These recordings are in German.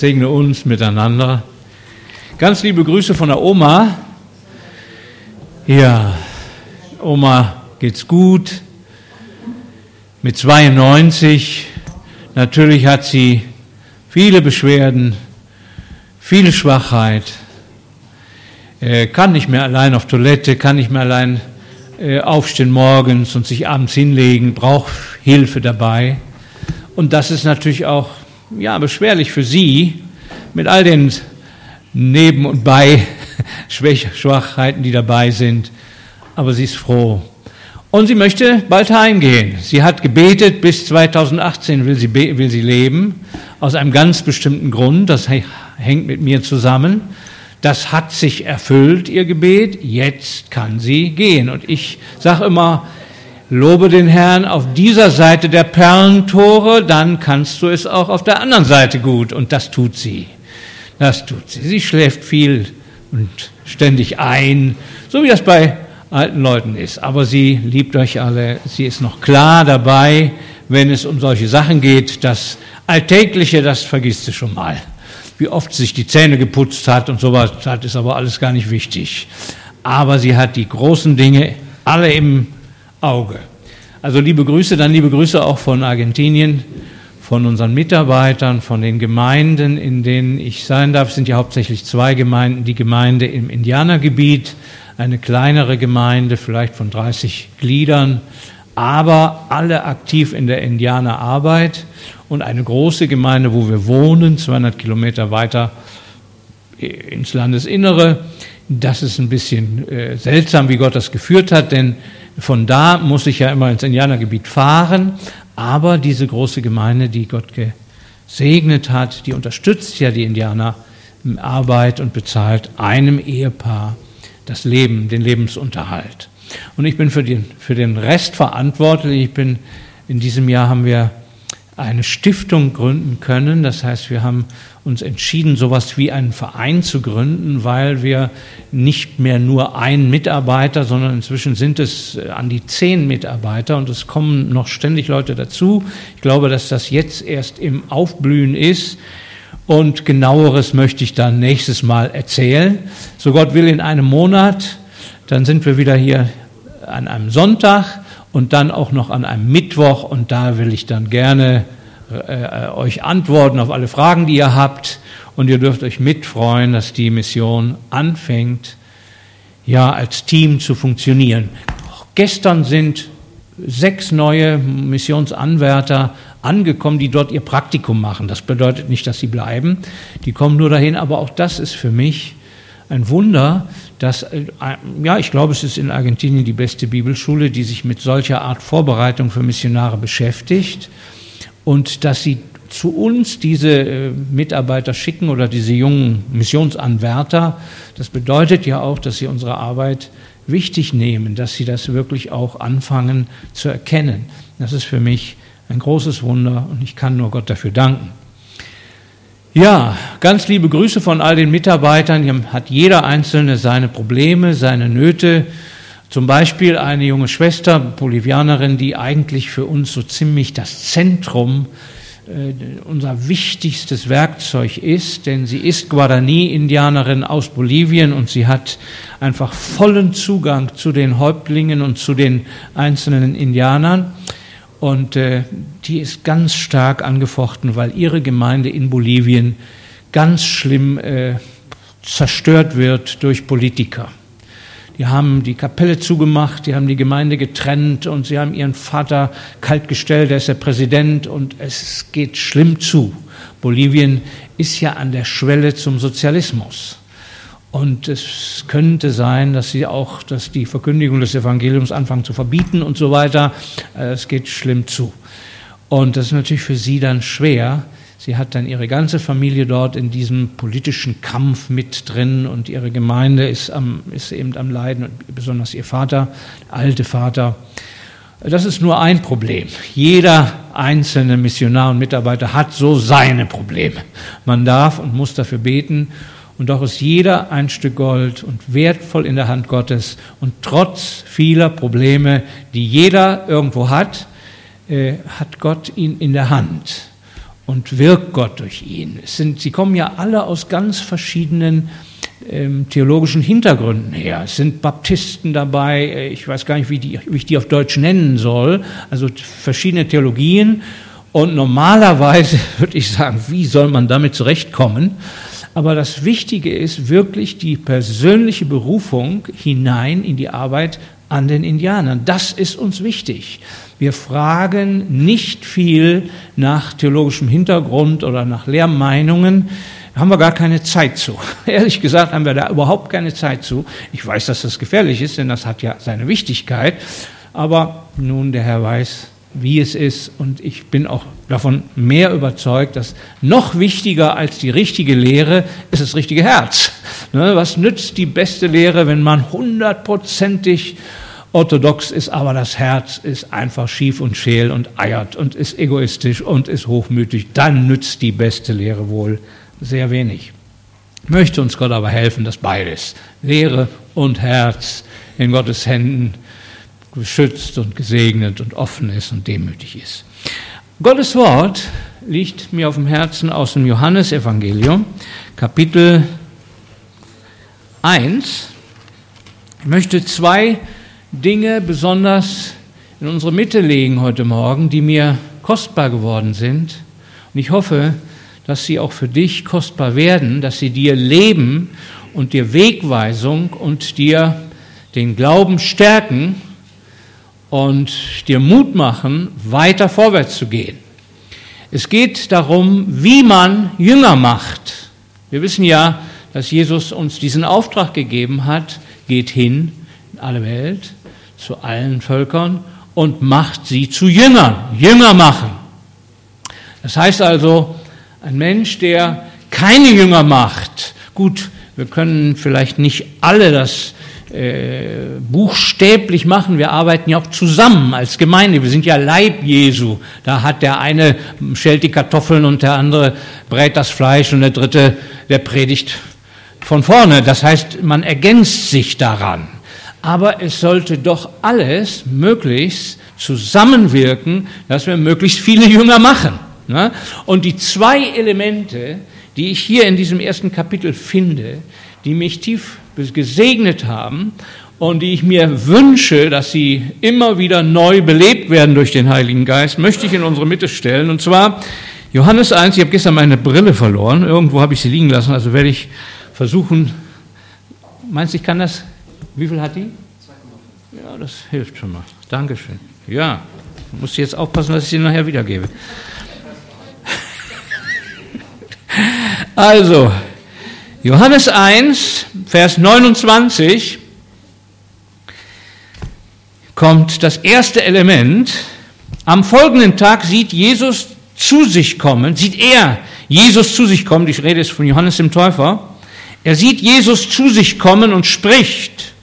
Segne uns miteinander. Ganz liebe Grüße von der Oma. Ja, Oma geht's gut. Mit 92. Natürlich hat sie viele Beschwerden, viele Schwachheit. Äh, kann nicht mehr allein auf Toilette, kann nicht mehr allein äh, aufstehen morgens und sich abends hinlegen, braucht Hilfe dabei. Und das ist natürlich auch ja, beschwerlich für sie mit all den Neben- und Bei-Schwachheiten, die dabei sind. Aber sie ist froh. Und sie möchte bald heimgehen. Sie hat gebetet, bis 2018 will sie, will sie leben, aus einem ganz bestimmten Grund. Das hängt mit mir zusammen. Das hat sich erfüllt, ihr Gebet. Jetzt kann sie gehen. Und ich sage immer, Lobe den Herrn auf dieser Seite der Perlentore, dann kannst du es auch auf der anderen Seite gut. Und das tut sie. Das tut sie. Sie schläft viel und ständig ein, so wie das bei alten Leuten ist. Aber sie liebt euch alle. Sie ist noch klar dabei, wenn es um solche Sachen geht. Das Alltägliche, das vergisst sie schon mal. Wie oft sie sich die Zähne geputzt hat und sowas, das ist aber alles gar nicht wichtig. Aber sie hat die großen Dinge alle im Auge. Also liebe Grüße, dann liebe Grüße auch von Argentinien, von unseren Mitarbeitern, von den Gemeinden, in denen ich sein darf. Es sind ja hauptsächlich zwei Gemeinden. Die Gemeinde im Indianergebiet, eine kleinere Gemeinde, vielleicht von 30 Gliedern, aber alle aktiv in der Indianerarbeit und eine große Gemeinde, wo wir wohnen, 200 Kilometer weiter ins Landesinnere. Das ist ein bisschen äh, seltsam, wie Gott das geführt hat, denn von da muss ich ja immer ins Indianergebiet fahren, aber diese große Gemeinde, die Gott gesegnet hat, die unterstützt ja die Indianer Arbeit und bezahlt einem Ehepaar das Leben, den Lebensunterhalt. Und ich bin für den, für den Rest verantwortlich. Ich bin, in diesem Jahr haben wir eine Stiftung gründen können. Das heißt, wir haben uns entschieden, sowas wie einen Verein zu gründen, weil wir nicht mehr nur einen Mitarbeiter, sondern inzwischen sind es äh, an die zehn Mitarbeiter und es kommen noch ständig Leute dazu. Ich glaube, dass das jetzt erst im Aufblühen ist. Und genaueres möchte ich dann nächstes Mal erzählen. So Gott will in einem Monat, dann sind wir wieder hier an einem Sonntag und dann auch noch an einem Mittwoch und da will ich dann gerne äh, euch antworten auf alle Fragen, die ihr habt und ihr dürft euch mitfreuen, dass die Mission anfängt, ja, als Team zu funktionieren. Gestern sind sechs neue Missionsanwärter angekommen, die dort ihr Praktikum machen. Das bedeutet nicht, dass sie bleiben. Die kommen nur dahin, aber auch das ist für mich ein Wunder, dass, äh, ja, ich glaube, es ist in Argentinien die beste Bibelschule, die sich mit solcher Art Vorbereitung für Missionare beschäftigt und dass sie zu uns diese äh, Mitarbeiter schicken oder diese jungen Missionsanwärter. Das bedeutet ja auch, dass sie unsere Arbeit wichtig nehmen, dass sie das wirklich auch anfangen zu erkennen. Das ist für mich ein großes Wunder und ich kann nur Gott dafür danken. Ja, ganz liebe Grüße von all den Mitarbeitern. Hier hat jeder Einzelne seine Probleme, seine Nöte. Zum Beispiel eine junge Schwester, Bolivianerin, die eigentlich für uns so ziemlich das Zentrum, äh, unser wichtigstes Werkzeug ist, denn sie ist Guarani-Indianerin aus Bolivien und sie hat einfach vollen Zugang zu den Häuptlingen und zu den einzelnen Indianern. Und äh, die ist ganz stark angefochten, weil ihre Gemeinde in Bolivien ganz schlimm äh, zerstört wird durch Politiker. Die haben die Kapelle zugemacht, die haben die Gemeinde getrennt und sie haben ihren Vater kaltgestellt, der ist der Präsident und es geht schlimm zu. Bolivien ist ja an der Schwelle zum Sozialismus. Und es könnte sein, dass sie auch, dass die Verkündigung des Evangeliums anfangen zu verbieten und so weiter. Äh, es geht schlimm zu. Und das ist natürlich für sie dann schwer. Sie hat dann ihre ganze Familie dort in diesem politischen Kampf mit drin und ihre Gemeinde ist, am, ist eben am Leiden, und besonders ihr Vater, der alte Vater. Das ist nur ein Problem. Jeder einzelne Missionar und Mitarbeiter hat so seine Probleme. Man darf und muss dafür beten und doch ist jeder ein Stück Gold und wertvoll in der Hand Gottes. Und trotz vieler Probleme, die jeder irgendwo hat, äh, hat Gott ihn in der Hand. Und wirkt Gott durch ihn. Sind, sie kommen ja alle aus ganz verschiedenen ähm, theologischen Hintergründen her. Es sind Baptisten dabei, äh, ich weiß gar nicht, wie, die, wie ich die auf Deutsch nennen soll, also verschiedene Theologien. Und normalerweise würde ich sagen, wie soll man damit zurechtkommen? Aber das Wichtige ist wirklich die persönliche Berufung hinein in die Arbeit an den Indianern. Das ist uns wichtig. Wir fragen nicht viel nach theologischem Hintergrund oder nach Lehrmeinungen. Da haben wir gar keine Zeit zu. Ehrlich gesagt haben wir da überhaupt keine Zeit zu. Ich weiß, dass das gefährlich ist, denn das hat ja seine Wichtigkeit. Aber nun, der Herr weiß, wie es ist. Und ich bin auch davon mehr überzeugt, dass noch wichtiger als die richtige Lehre ist das richtige Herz. Ne, was nützt die beste Lehre, wenn man hundertprozentig orthodox ist, aber das Herz ist einfach schief und scheel und eiert und ist egoistisch und ist hochmütig? Dann nützt die beste Lehre wohl sehr wenig. Möchte uns Gott aber helfen, dass beides, Lehre und Herz, in Gottes Händen geschützt und gesegnet und offen ist und demütig ist. Gottes Wort liegt mir auf dem Herzen aus dem Johannesevangelium, Kapitel 1. Ich möchte zwei Dinge besonders in unsere Mitte legen heute Morgen, die mir kostbar geworden sind. Und ich hoffe, dass sie auch für dich kostbar werden, dass sie dir Leben und dir Wegweisung und dir den Glauben stärken und dir Mut machen, weiter vorwärts zu gehen. Es geht darum, wie man Jünger macht. Wir wissen ja, dass Jesus uns diesen Auftrag gegeben hat, geht hin in alle Welt, zu allen Völkern und macht sie zu Jüngern, Jünger machen. Das heißt also, ein Mensch, der keine Jünger macht, gut, wir können vielleicht nicht alle das äh, buchstäblich machen. Wir arbeiten ja auch zusammen als Gemeinde. Wir sind ja Leib Jesu. Da hat der eine schält die Kartoffeln und der andere brät das Fleisch und der dritte, der predigt von vorne. Das heißt, man ergänzt sich daran. Aber es sollte doch alles möglichst zusammenwirken, dass wir möglichst viele Jünger machen. Ne? Und die zwei Elemente, die ich hier in diesem ersten Kapitel finde, die mich tief gesegnet haben und die ich mir wünsche, dass sie immer wieder neu belebt werden durch den Heiligen Geist, möchte ich in unsere Mitte stellen. Und zwar Johannes 1, ich habe gestern meine Brille verloren, irgendwo habe ich sie liegen lassen, also werde ich versuchen, meinst du, ich kann das, wie viel hat die? 2,5. Ja, das hilft schon mal. Dankeschön. Ja, muss jetzt aufpassen, dass ich sie nachher wiedergebe. Also, Johannes 1, Vers 29 kommt das erste Element. Am folgenden Tag sieht Jesus zu sich kommen, sieht er Jesus zu sich kommen, die Rede ist von Johannes dem Täufer. Er sieht Jesus zu sich kommen und spricht,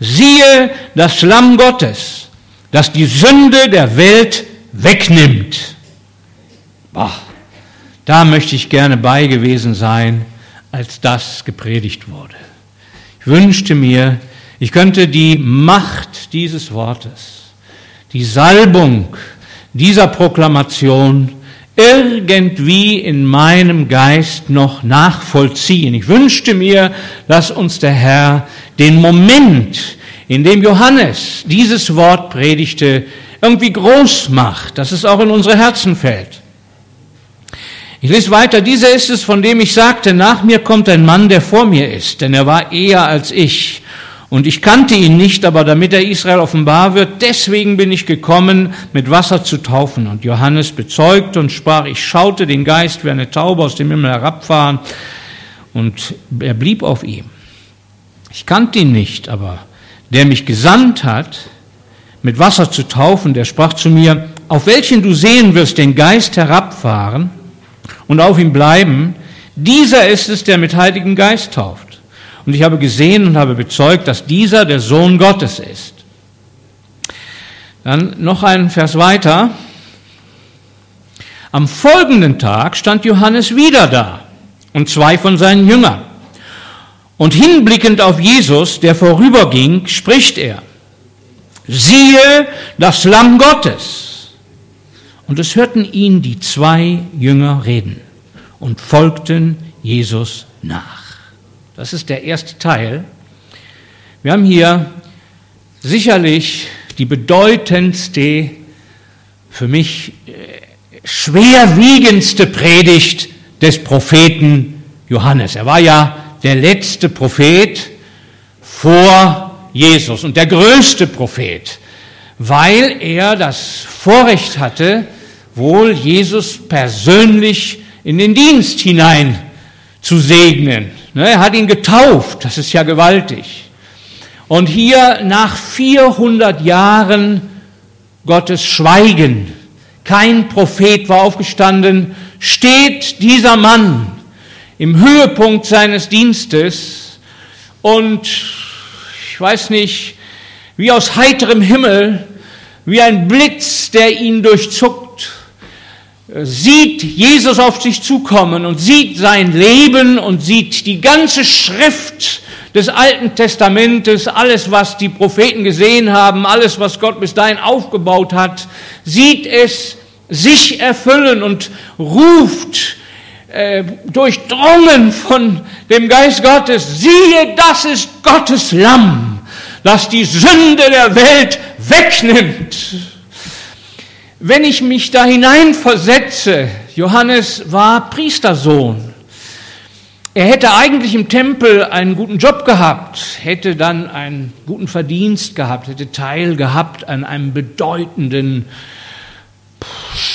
siehe das Lamm Gottes, das die Sünde der Welt wegnimmt. Boah, da möchte ich gerne bei gewesen sein als das gepredigt wurde. Ich wünschte mir, ich könnte die Macht dieses Wortes, die Salbung dieser Proklamation irgendwie in meinem Geist noch nachvollziehen. Ich wünschte mir, dass uns der Herr den Moment, in dem Johannes dieses Wort predigte, irgendwie groß macht, dass es auch in unsere Herzen fällt. Ich lese weiter. Dieser ist es, von dem ich sagte, nach mir kommt ein Mann, der vor mir ist, denn er war eher als ich. Und ich kannte ihn nicht, aber damit er Israel offenbar wird, deswegen bin ich gekommen, mit Wasser zu taufen. Und Johannes bezeugte und sprach, ich schaute den Geist wie eine Taube aus dem Himmel herabfahren. Und er blieb auf ihm. Ich kannte ihn nicht, aber der mich gesandt hat, mit Wasser zu taufen, der sprach zu mir, auf welchen du sehen wirst den Geist herabfahren und auf ihm bleiben, dieser ist es, der mit Heiligen Geist tauft. Und ich habe gesehen und habe bezeugt, dass dieser der Sohn Gottes ist. Dann noch ein Vers weiter. Am folgenden Tag stand Johannes wieder da und zwei von seinen Jüngern. Und hinblickend auf Jesus, der vorüberging, spricht er, siehe das Lamm Gottes. Und es hörten ihn die zwei Jünger reden und folgten Jesus nach. Das ist der erste Teil. Wir haben hier sicherlich die bedeutendste, für mich äh, schwerwiegendste Predigt des Propheten Johannes. Er war ja der letzte Prophet vor Jesus und der größte Prophet, weil er das Vorrecht hatte, wohl Jesus persönlich in den Dienst hinein zu segnen. Ne, er hat ihn getauft, das ist ja gewaltig. Und hier nach 400 Jahren Gottes Schweigen, kein Prophet war aufgestanden, steht dieser Mann im Höhepunkt seines Dienstes und ich weiß nicht, wie aus heiterem Himmel, wie ein Blitz, der ihn durchzuckt, sieht Jesus auf sich zukommen und sieht sein Leben und sieht die ganze Schrift des Alten Testamentes, alles, was die Propheten gesehen haben, alles, was Gott bis dahin aufgebaut hat, sieht es sich erfüllen und ruft äh, durchdrungen von dem Geist Gottes, siehe, das ist Gottes Lamm, das die Sünde der Welt wegnimmt. Wenn ich mich da hineinversetze, Johannes war Priestersohn. Er hätte eigentlich im Tempel einen guten Job gehabt, hätte dann einen guten Verdienst gehabt, hätte Teil gehabt an einem bedeutenden,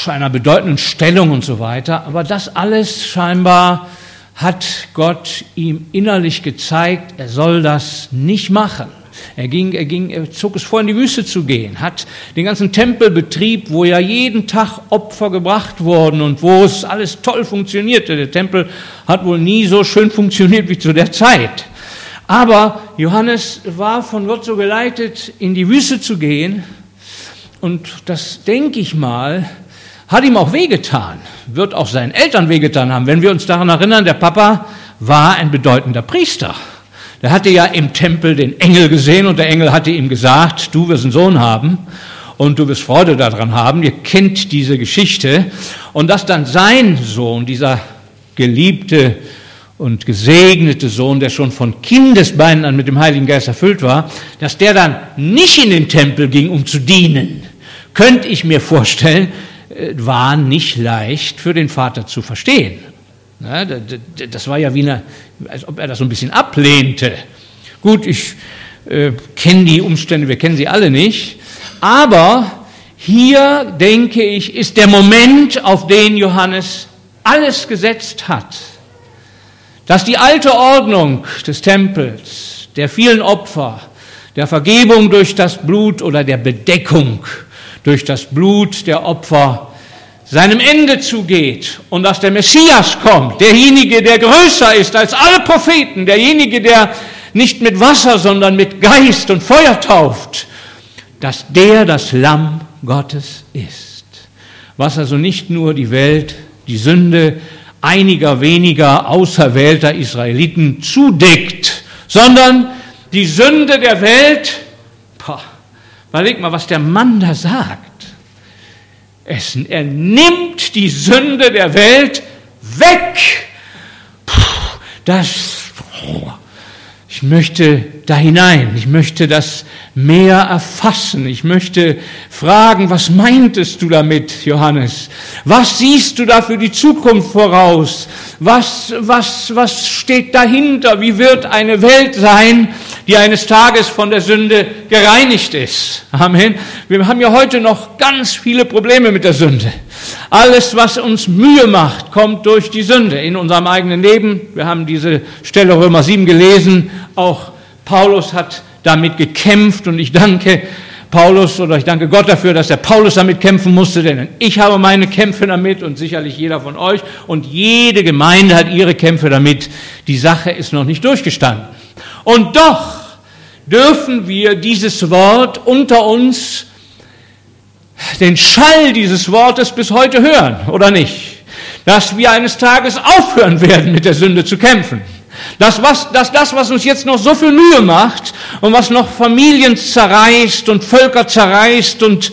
einer bedeutenden Stellung und so weiter. Aber das alles scheinbar hat Gott ihm innerlich gezeigt, er soll das nicht machen. Er ging, er ging, er zog es vor, in die Wüste zu gehen, hat den ganzen Tempelbetrieb, wo ja jeden Tag Opfer gebracht wurden und wo es alles toll funktionierte. Der Tempel hat wohl nie so schön funktioniert wie zu der Zeit. Aber Johannes war von Gott so geleitet, in die Wüste zu gehen. Und das denke ich mal, hat ihm auch wehgetan, wird auch seinen Eltern wehgetan haben. Wenn wir uns daran erinnern, der Papa war ein bedeutender Priester. Der hatte ja im Tempel den Engel gesehen und der Engel hatte ihm gesagt, du wirst einen Sohn haben und du wirst Freude daran haben. Ihr kennt diese Geschichte. Und dass dann sein Sohn, dieser geliebte und gesegnete Sohn, der schon von Kindesbeinen an mit dem Heiligen Geist erfüllt war, dass der dann nicht in den Tempel ging, um zu dienen, könnte ich mir vorstellen, äh, war nicht leicht für den Vater zu verstehen. Das war ja wie eine, als ob er das so ein bisschen ablehnte. Gut, ich äh, kenne die Umstände, wir kennen sie alle nicht, aber hier, denke ich, ist der Moment, auf den Johannes alles gesetzt hat. Dass die alte Ordnung des Tempels, der vielen Opfer, der Vergebung durch das Blut oder der Bedeckung durch das Blut der Opfer seinem Ende zugeht und dass der Messias kommt, derjenige, der größer ist als alle Propheten, derjenige, der nicht mit Wasser, sondern mit Geist und Feuer tauft, dass der das Lamm Gottes ist. Was also nicht nur die Welt, die Sünde einiger weniger auserwählter Israeliten zudeckt, sondern die Sünde der Welt, boah, überleg mal, was der Mann da sagt. Es, er nimmt die Sünde der Welt weg. Puh, das, oh, ich möchte da hinein. Ich möchte das mehr erfassen. Ich möchte fragen, was meintest du damit, Johannes? Was siehst du da für die Zukunft voraus? Was, was, was steht dahinter? Wie wird eine Welt sein, die eines Tages von der Sünde gereinigt ist? Amen. Wir haben ja heute noch ganz viele Probleme mit der Sünde. Alles, was uns Mühe macht, kommt durch die Sünde in unserem eigenen Leben. Wir haben diese Stelle Römer 7 gelesen. Auch Paulus hat damit gekämpft und ich danke Paulus oder ich danke Gott dafür, dass der Paulus damit kämpfen musste, denn ich habe meine Kämpfe damit und sicherlich jeder von euch und jede Gemeinde hat ihre Kämpfe damit. Die Sache ist noch nicht durchgestanden. Und doch dürfen wir dieses Wort unter uns, den Schall dieses Wortes bis heute hören, oder nicht? Dass wir eines Tages aufhören werden, mit der Sünde zu kämpfen. Dass, was, dass das, was uns jetzt noch so viel Mühe macht und was noch Familien zerreißt und Völker zerreißt und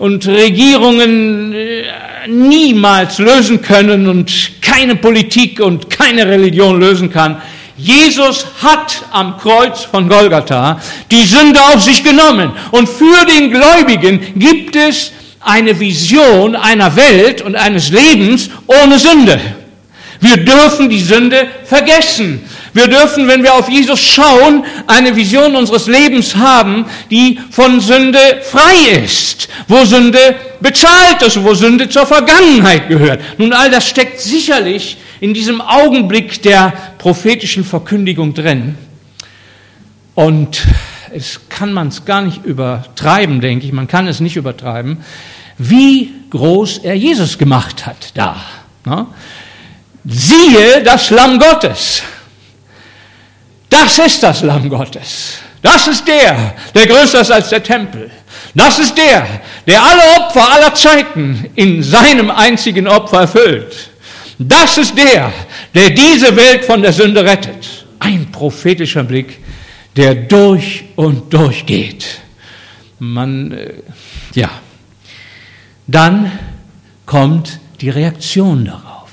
und Regierungen äh, niemals lösen können und keine Politik und keine Religion lösen kann. Jesus hat am Kreuz von Golgatha die Sünde auf sich genommen. Und für den Gläubigen gibt es eine Vision einer Welt und eines Lebens ohne Sünde. Wir dürfen die Sünde vergessen. Wir dürfen, wenn wir auf Jesus schauen, eine Vision unseres Lebens haben, die von Sünde frei ist, wo Sünde bezahlt ist, wo Sünde zur Vergangenheit gehört. Nun, all das steckt sicherlich in diesem Augenblick der prophetischen Verkündigung drin. Und es kann man es gar nicht übertreiben, denke ich. Man kann es nicht übertreiben, wie groß er Jesus gemacht hat da. Ne? Siehe das Lamm Gottes. Das ist das Lamm Gottes. Das ist der, der größer ist als der Tempel. Das ist der, der alle Opfer aller Zeiten in seinem einzigen Opfer erfüllt. Das ist der, der diese Welt von der Sünde rettet. Ein prophetischer Blick, der durch und durch geht. Man, äh, ja. Dann kommt die Reaktion darauf.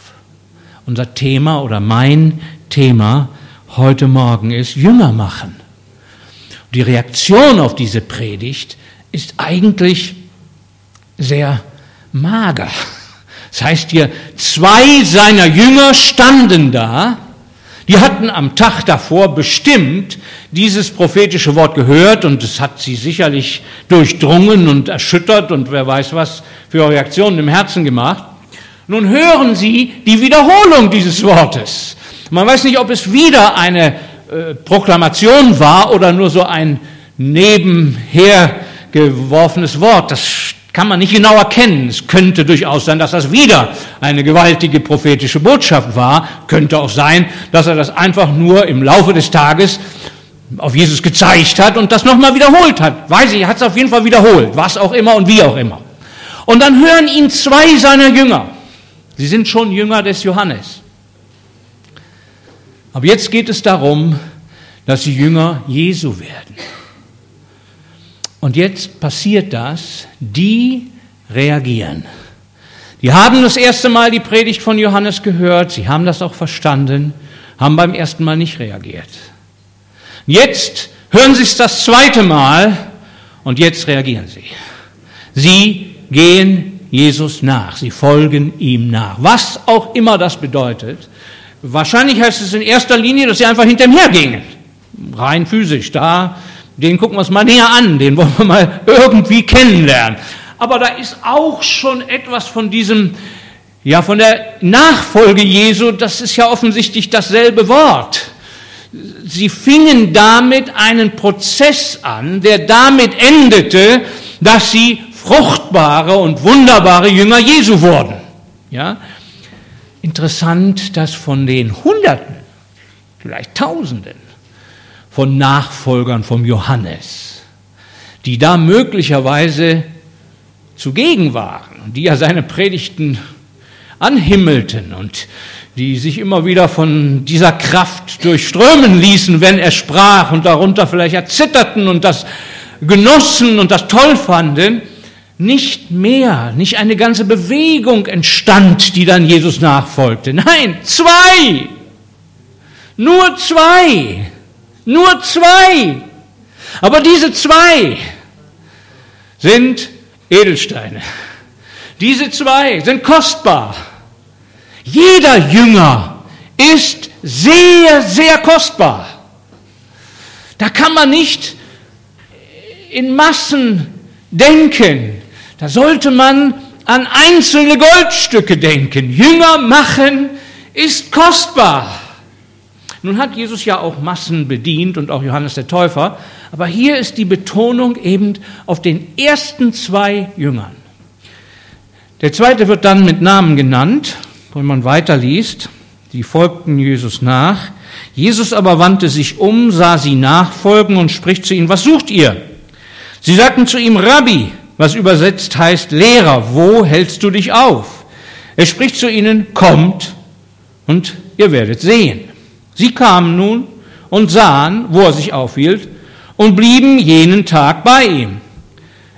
Unser Thema oder mein Thema heute Morgen ist Jünger machen. Die Reaktion auf diese Predigt ist eigentlich sehr mager. Das heißt hier, zwei seiner Jünger standen da, die hatten am Tag davor bestimmt dieses prophetische Wort gehört und es hat sie sicherlich durchdrungen und erschüttert und wer weiß was für Reaktionen im Herzen gemacht. Nun hören sie die Wiederholung dieses Wortes. Man weiß nicht, ob es wieder eine äh, Proklamation war oder nur so ein nebenher geworfenes Wort. Das kann man nicht genau erkennen. Es könnte durchaus sein, dass das wieder eine gewaltige prophetische Botschaft war. Könnte auch sein, dass er das einfach nur im Laufe des Tages auf Jesus gezeigt hat und das nochmal wiederholt hat. Weiß ich, er hat es auf jeden Fall wiederholt, was auch immer und wie auch immer. Und dann hören ihn zwei seiner Jünger. Sie sind schon Jünger des Johannes. Aber jetzt geht es darum, dass sie Jünger Jesu werden. Und jetzt passiert das, die reagieren. Die haben das erste Mal die Predigt von Johannes gehört, sie haben das auch verstanden, haben beim ersten Mal nicht reagiert. Jetzt hören sie es das zweite Mal und jetzt reagieren sie. Sie gehen Jesus nach, sie folgen ihm nach. Was auch immer das bedeutet. Wahrscheinlich heißt es in erster Linie, dass sie einfach hinter ihm hergingen. Rein physisch, da den gucken wir uns mal näher an, den wollen wir mal irgendwie kennenlernen. Aber da ist auch schon etwas von diesem, ja, von der Nachfolge Jesu, das ist ja offensichtlich dasselbe Wort. Sie fingen damit einen Prozess an, der damit endete, dass sie fruchtbare und wunderbare Jünger Jesu wurden. Ja? Interessant, dass von den Hunderten, vielleicht Tausenden, von Nachfolgern vom Johannes, die da möglicherweise zugegen waren, die ja seine Predigten anhimmelten und die sich immer wieder von dieser Kraft durchströmen ließen, wenn er sprach und darunter vielleicht erzitterten und das genossen und das toll fanden, nicht mehr, nicht eine ganze Bewegung entstand, die dann Jesus nachfolgte. Nein, zwei, nur zwei nur zwei. Aber diese zwei sind Edelsteine. Diese zwei sind kostbar. Jeder Jünger ist sehr, sehr kostbar. Da kann man nicht in Massen denken. Da sollte man an einzelne Goldstücke denken. Jünger machen ist kostbar. Nun hat Jesus ja auch Massen bedient und auch Johannes der Täufer, aber hier ist die Betonung eben auf den ersten zwei Jüngern. Der zweite wird dann mit Namen genannt, wenn man weiterliest. Die folgten Jesus nach. Jesus aber wandte sich um, sah sie nachfolgen und spricht zu ihnen, was sucht ihr? Sie sagten zu ihm, Rabbi, was übersetzt heißt Lehrer, wo hältst du dich auf? Er spricht zu ihnen, kommt und ihr werdet sehen. Sie kamen nun und sahen, wo er sich aufhielt, und blieben jenen Tag bei ihm.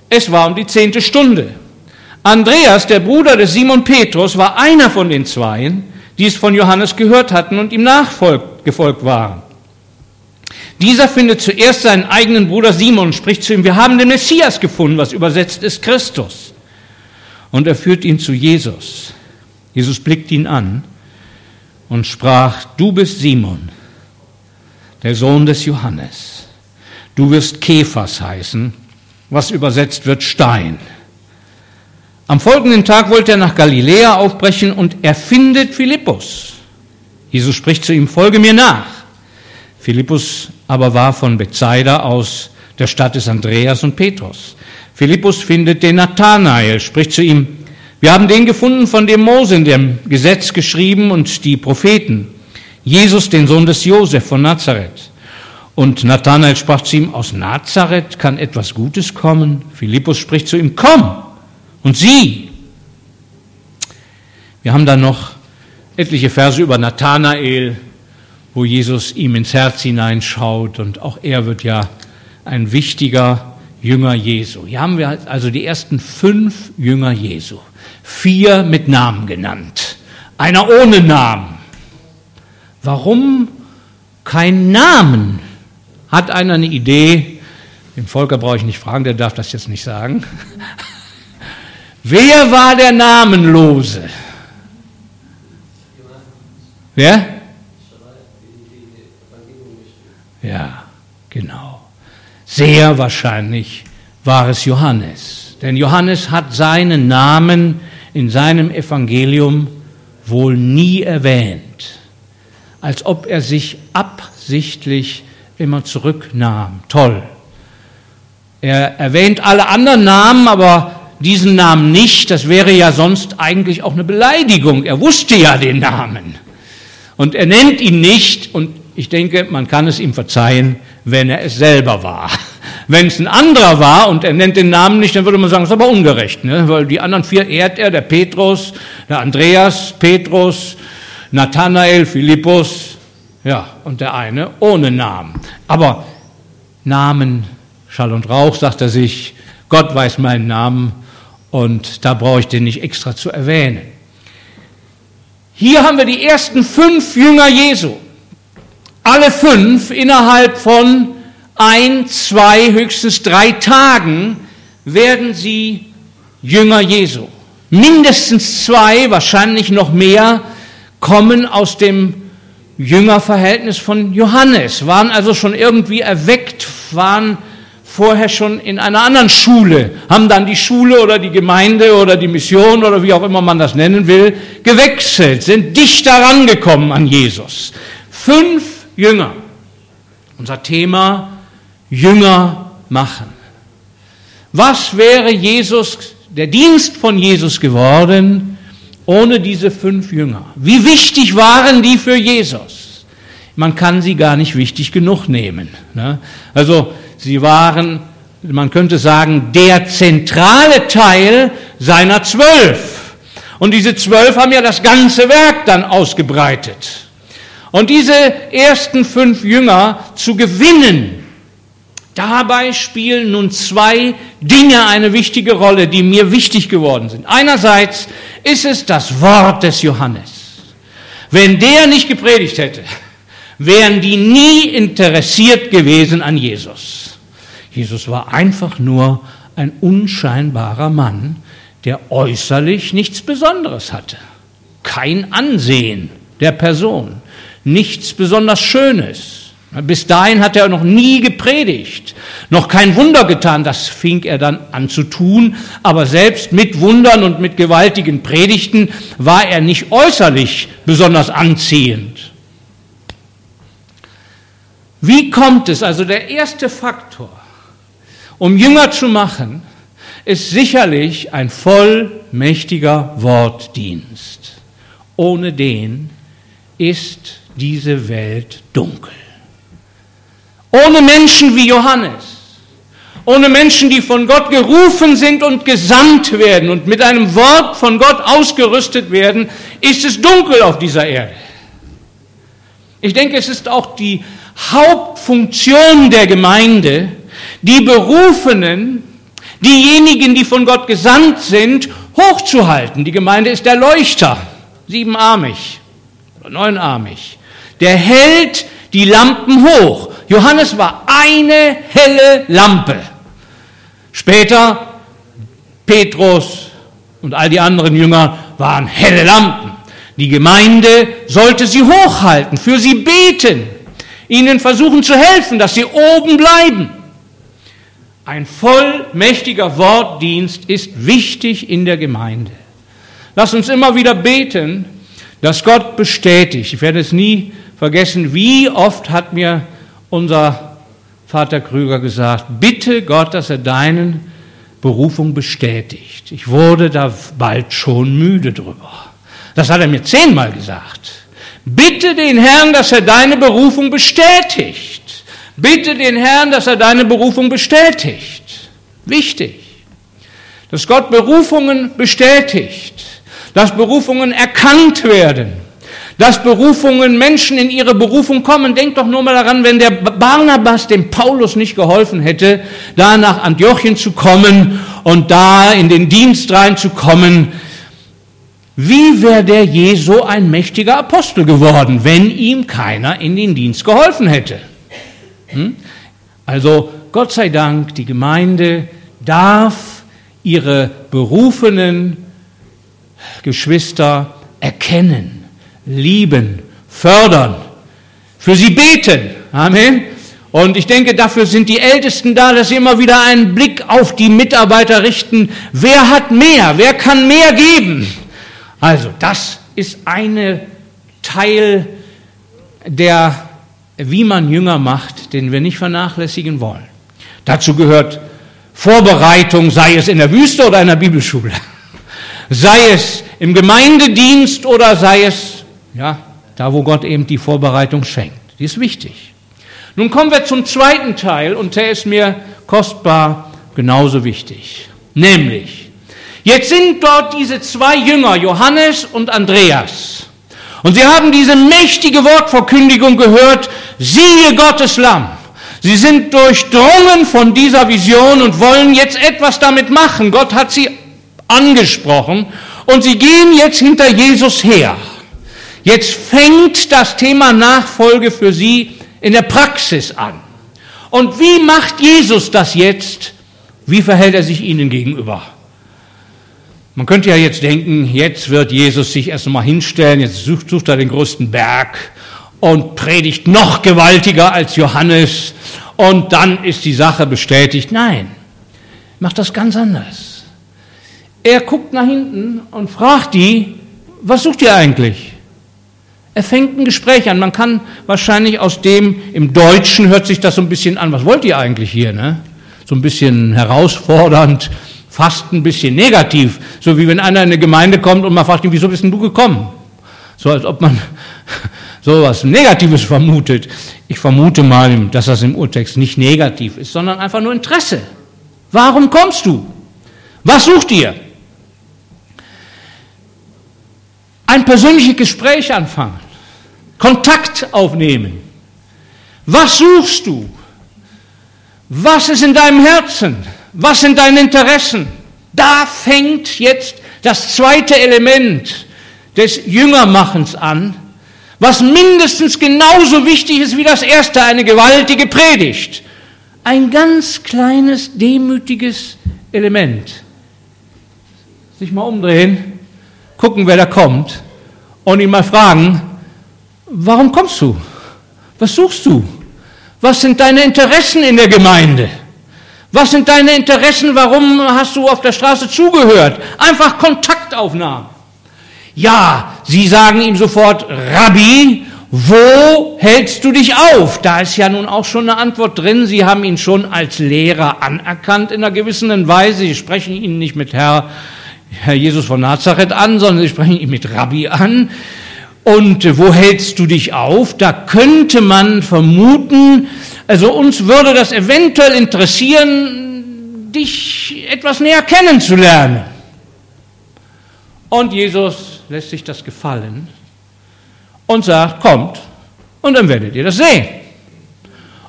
Es war um die zehnte Stunde. Andreas, der Bruder des Simon Petrus, war einer von den Zweien, die es von Johannes gehört hatten und ihm nachgefolgt waren. Dieser findet zuerst seinen eigenen Bruder Simon und spricht zu ihm, wir haben den Messias gefunden, was übersetzt ist Christus. Und er führt ihn zu Jesus. Jesus blickt ihn an und sprach, du bist Simon, der Sohn des Johannes. Du wirst Kephas heißen, was übersetzt wird Stein. Am folgenden Tag wollte er nach Galiläa aufbrechen und er findet Philippus. Jesus spricht zu ihm, folge mir nach. Philippus aber war von Bethsaida aus der Stadt des Andreas und Petrus. Philippus findet den Nathanael, spricht zu ihm, wir haben den gefunden, von dem Mose in dem Gesetz geschrieben und die Propheten. Jesus, den Sohn des Josef von Nazareth. Und Nathanael sprach zu ihm, aus Nazareth kann etwas Gutes kommen. Philippus spricht zu ihm, komm und sieh. Wir haben dann noch etliche Verse über Nathanael, wo Jesus ihm ins Herz hineinschaut und auch er wird ja ein wichtiger Jünger Jesu. Hier haben wir also die ersten fünf Jünger Jesu vier mit Namen genannt, einer ohne Namen. Warum kein Namen? Hat einer eine Idee? Den Volker brauche ich nicht fragen, der darf das jetzt nicht sagen. Wer war der Namenlose? Wer? Ja, genau. Sehr wahrscheinlich war es Johannes. Denn Johannes hat seinen Namen in seinem Evangelium wohl nie erwähnt, als ob er sich absichtlich immer zurücknahm. Toll. Er erwähnt alle anderen Namen, aber diesen Namen nicht. Das wäre ja sonst eigentlich auch eine Beleidigung. Er wusste ja den Namen. Und er nennt ihn nicht. Und ich denke, man kann es ihm verzeihen, wenn er es selber war. Wenn es ein anderer war und er nennt den Namen nicht, dann würde man sagen, das ist aber ungerecht, ne? weil die anderen vier ehrt er, der Petrus, der Andreas, Petrus, Nathanael, Philippus, ja, und der eine ohne Namen. Aber Namen, Schall und Rauch, sagt er sich, Gott weiß meinen Namen und da brauche ich den nicht extra zu erwähnen. Hier haben wir die ersten fünf Jünger Jesu. Alle fünf innerhalb von ein, zwei, höchstens drei Tagen werden sie Jünger Jesu. Mindestens zwei, wahrscheinlich noch mehr, kommen aus dem Jüngerverhältnis von Johannes, waren also schon irgendwie erweckt, waren vorher schon in einer anderen Schule, haben dann die Schule oder die Gemeinde oder die Mission oder wie auch immer man das nennen will, gewechselt, sind dichter rangekommen an Jesus. Fünf Jünger. Unser Thema Jünger machen. Was wäre Jesus, der Dienst von Jesus geworden, ohne diese fünf Jünger? Wie wichtig waren die für Jesus? Man kann sie gar nicht wichtig genug nehmen. Ne? Also sie waren, man könnte sagen, der zentrale Teil seiner zwölf. Und diese zwölf haben ja das ganze Werk dann ausgebreitet. Und diese ersten fünf Jünger zu gewinnen, Dabei spielen nun zwei Dinge eine wichtige Rolle, die mir wichtig geworden sind. Einerseits ist es das Wort des Johannes. Wenn der nicht gepredigt hätte, wären die nie interessiert gewesen an Jesus. Jesus war einfach nur ein unscheinbarer Mann, der äußerlich nichts Besonderes hatte. Kein Ansehen der Person, nichts besonders Schönes. Bis dahin hat er noch nie gepredigt, noch kein Wunder getan, das fing er dann an zu tun, aber selbst mit Wundern und mit gewaltigen Predigten war er nicht äußerlich besonders anziehend. Wie kommt es, also der erste Faktor, um Jünger zu machen, ist sicherlich ein vollmächtiger Wortdienst. Ohne den ist diese Welt dunkel. Ohne Menschen wie Johannes, ohne Menschen, die von Gott gerufen sind und gesandt werden und mit einem Wort von Gott ausgerüstet werden, ist es dunkel auf dieser Erde. Ich denke, es ist auch die Hauptfunktion der Gemeinde, die Berufenen, diejenigen, die von Gott gesandt sind, hochzuhalten. Die Gemeinde ist der Leuchter, siebenarmig oder neunarmig. Der hält die Lampen hoch. Johannes war eine helle Lampe. Später Petrus und all die anderen Jünger waren helle Lampen. Die Gemeinde sollte sie hochhalten, für sie beten, ihnen versuchen zu helfen, dass sie oben bleiben. Ein vollmächtiger Wortdienst ist wichtig in der Gemeinde. Lass uns immer wieder beten, dass Gott bestätigt. Ich werde es nie vergessen, wie oft hat mir unser Vater Krüger gesagt, bitte Gott, dass er deinen Berufung bestätigt. Ich wurde da bald schon müde drüber. Das hat er mir zehnmal gesagt. Bitte den Herrn, dass er deine Berufung bestätigt. Bitte den Herrn, dass er deine Berufung bestätigt. Wichtig. Dass Gott Berufungen bestätigt. Dass Berufungen erkannt werden dass Berufungen Menschen in ihre Berufung kommen. Denkt doch nur mal daran, wenn der Barnabas dem Paulus nicht geholfen hätte, da nach Antiochien zu kommen und da in den Dienst reinzukommen, wie wäre der je so ein mächtiger Apostel geworden, wenn ihm keiner in den Dienst geholfen hätte? Hm? Also Gott sei Dank, die Gemeinde darf ihre berufenen Geschwister erkennen lieben, fördern, für sie beten. Amen. Und ich denke, dafür sind die Ältesten da, dass sie immer wieder einen Blick auf die Mitarbeiter richten. Wer hat mehr? Wer kann mehr geben? Also, das ist eine Teil der, wie man Jünger macht, den wir nicht vernachlässigen wollen. Dazu gehört Vorbereitung, sei es in der Wüste oder in der Bibelschule, sei es im Gemeindedienst oder sei es ja, da wo Gott eben die Vorbereitung schenkt. Die ist wichtig. Nun kommen wir zum zweiten Teil und der ist mir kostbar genauso wichtig. Nämlich, jetzt sind dort diese zwei Jünger, Johannes und Andreas. Und sie haben diese mächtige Wortverkündigung gehört, siehe Gottes Lamm. Sie sind durchdrungen von dieser Vision und wollen jetzt etwas damit machen. Gott hat sie angesprochen und sie gehen jetzt hinter Jesus her. Jetzt fängt das Thema Nachfolge für sie in der Praxis an. Und wie macht Jesus das jetzt? Wie verhält er sich ihnen gegenüber? Man könnte ja jetzt denken, jetzt wird Jesus sich erst einmal hinstellen, jetzt sucht, sucht er den größten Berg und predigt noch gewaltiger als Johannes und dann ist die Sache bestätigt. Nein, macht das ganz anders. Er guckt nach hinten und fragt die, was sucht ihr eigentlich? Er fängt ein Gespräch an. Man kann wahrscheinlich aus dem, im Deutschen hört sich das so ein bisschen an, was wollt ihr eigentlich hier? Ne? So ein bisschen herausfordernd, fast ein bisschen negativ. So wie wenn einer in eine Gemeinde kommt und man fragt ihn, wieso bist denn du gekommen? So als ob man so was Negatives vermutet. Ich vermute mal, dass das im Urtext nicht negativ ist, sondern einfach nur Interesse. Warum kommst du? Was sucht ihr? ein persönliches Gespräch anfangen, Kontakt aufnehmen. Was suchst du? Was ist in deinem Herzen? Was sind deine Interessen? Da fängt jetzt das zweite Element des Jüngermachens an, was mindestens genauso wichtig ist wie das erste, eine gewaltige Predigt. Ein ganz kleines, demütiges Element. Sich mal umdrehen gucken, wer da kommt und ihn mal fragen, warum kommst du? Was suchst du? Was sind deine Interessen in der Gemeinde? Was sind deine Interessen? Warum hast du auf der Straße zugehört? Einfach Kontaktaufnahme. Ja, sie sagen ihm sofort, Rabbi, wo hältst du dich auf? Da ist ja nun auch schon eine Antwort drin. Sie haben ihn schon als Lehrer anerkannt in einer gewissen Weise. Sie sprechen ihn nicht mit Herr, Herr Jesus von Nazareth an, sondern sie sprechen ihn mit Rabbi an. Und wo hältst du dich auf? Da könnte man vermuten, also uns würde das eventuell interessieren, dich etwas näher kennenzulernen. Und Jesus lässt sich das gefallen und sagt, kommt und dann werdet ihr das sehen.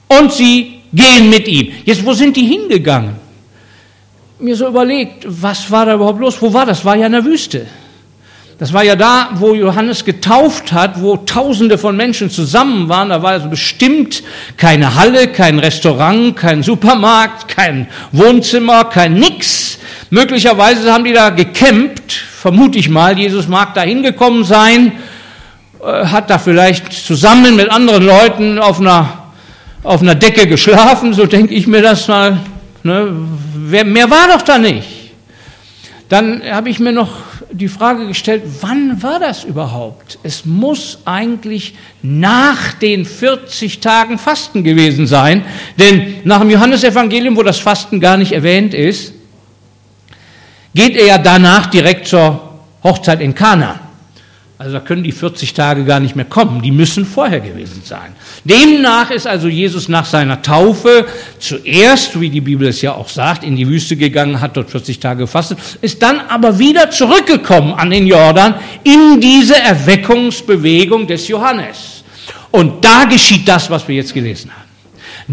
Und sie gehen mit ihm. Jetzt, wo sind die hingegangen? mir so überlegt, was war da überhaupt los? Wo war das? War ja in der Wüste. Das war ja da, wo Johannes getauft hat, wo Tausende von Menschen zusammen waren. Da war also bestimmt keine Halle, kein Restaurant, kein Supermarkt, kein Wohnzimmer, kein Nix. Möglicherweise haben die da gecampt, vermute ich mal. Jesus mag da hingekommen sein, äh, hat da vielleicht zusammen mit anderen Leuten auf einer, auf einer Decke geschlafen, so denke ich mir das mal. Ne? Mehr war doch da nicht. Dann habe ich mir noch die Frage gestellt, wann war das überhaupt? Es muss eigentlich nach den 40 Tagen Fasten gewesen sein, denn nach dem Johannesevangelium, wo das Fasten gar nicht erwähnt ist, geht er ja danach direkt zur Hochzeit in Kana. Also da können die 40 Tage gar nicht mehr kommen, die müssen vorher gewesen sein. Demnach ist also Jesus nach seiner Taufe zuerst, wie die Bibel es ja auch sagt, in die Wüste gegangen, hat dort 40 Tage gefastet, ist dann aber wieder zurückgekommen an den Jordan in diese Erweckungsbewegung des Johannes. Und da geschieht das, was wir jetzt gelesen haben.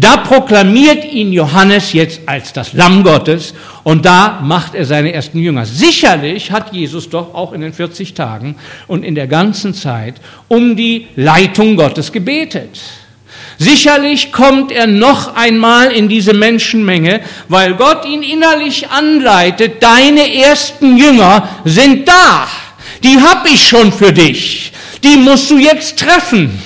Da proklamiert ihn Johannes jetzt als das Lamm Gottes und da macht er seine ersten Jünger. Sicherlich hat Jesus doch auch in den 40 Tagen und in der ganzen Zeit um die Leitung Gottes gebetet. Sicherlich kommt er noch einmal in diese Menschenmenge, weil Gott ihn innerlich anleitet, deine ersten Jünger sind da. Die hab ich schon für dich. Die musst du jetzt treffen.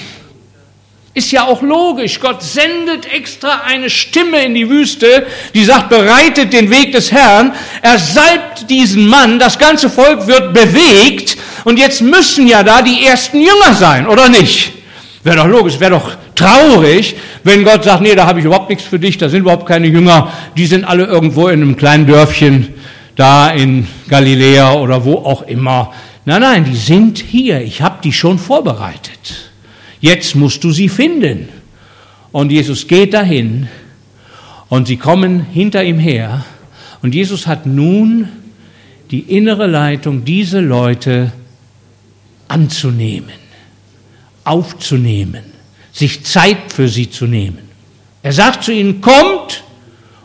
Ist ja auch logisch. Gott sendet extra eine Stimme in die Wüste, die sagt, bereitet den Weg des Herrn. Er salbt diesen Mann, das ganze Volk wird bewegt und jetzt müssen ja da die ersten Jünger sein, oder nicht? Wäre doch logisch, wäre doch traurig, wenn Gott sagt, nee, da habe ich überhaupt nichts für dich, da sind überhaupt keine Jünger, die sind alle irgendwo in einem kleinen Dörfchen, da in Galiläa oder wo auch immer. Nein, nein, die sind hier, ich habe die schon vorbereitet. Jetzt musst du sie finden. Und Jesus geht dahin und sie kommen hinter ihm her. Und Jesus hat nun die innere Leitung, diese Leute anzunehmen, aufzunehmen, sich Zeit für sie zu nehmen. Er sagt zu ihnen, kommt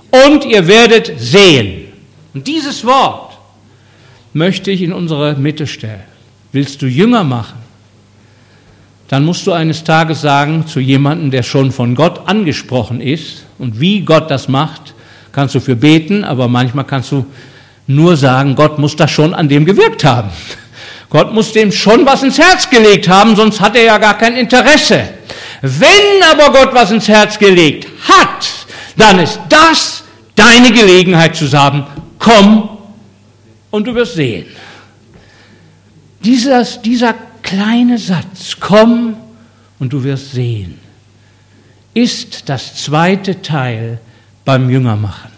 und ihr werdet sehen. Und dieses Wort möchte ich in unsere Mitte stellen. Willst du Jünger machen? Dann musst du eines Tages sagen zu jemandem, der schon von Gott angesprochen ist und wie Gott das macht, kannst du für beten, aber manchmal kannst du nur sagen, Gott muss das schon an dem gewirkt haben. Gott muss dem schon was ins Herz gelegt haben, sonst hat er ja gar kein Interesse. Wenn aber Gott was ins Herz gelegt hat, dann ist das deine Gelegenheit zu sagen, komm und du wirst sehen. Dieser, dieser kleine Satz, komm und du wirst sehen, ist das zweite Teil beim Jüngermachen.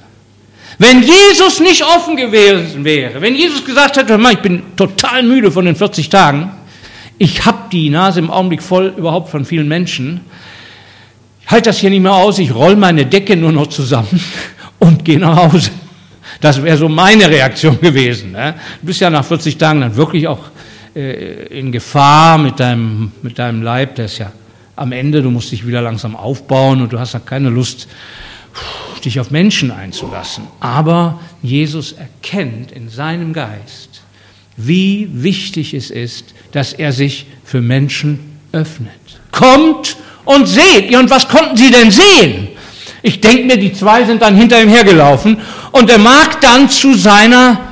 Wenn Jesus nicht offen gewesen wäre, wenn Jesus gesagt hätte, ich bin total müde von den 40 Tagen, ich habe die Nase im Augenblick voll überhaupt von vielen Menschen, ich halte das hier nicht mehr aus, ich roll meine Decke nur noch zusammen und gehe nach Hause. Das wäre so meine Reaktion gewesen. Ne? Du bist ja nach 40 Tagen dann wirklich auch äh, in Gefahr mit deinem, mit deinem Leib, der ist ja am Ende, du musst dich wieder langsam aufbauen und du hast ja keine Lust, dich auf Menschen einzulassen. Aber Jesus erkennt in seinem Geist, wie wichtig es ist, dass er sich für Menschen öffnet. Kommt und seht. Ja, und was konnten sie denn sehen? Ich denke mir, die zwei sind dann hinter ihm hergelaufen und er mag dann zu seiner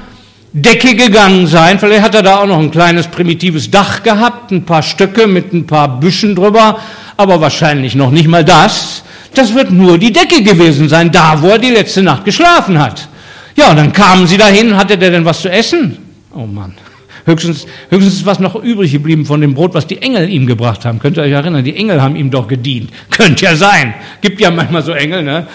Decke gegangen sein. Vielleicht hat er da auch noch ein kleines primitives Dach gehabt, ein paar Stöcke mit ein paar Büschen drüber, aber wahrscheinlich noch nicht mal das. Das wird nur die Decke gewesen sein, da wo er die letzte Nacht geschlafen hat. Ja, und dann kamen sie dahin, hatte der denn was zu essen? Oh Mann. Höchstens, höchstens ist was noch übrig geblieben von dem Brot, was die Engel ihm gebracht haben. Könnt ihr euch erinnern? Die Engel haben ihm doch gedient. Könnte ja sein. Gibt ja manchmal so Engel, ne?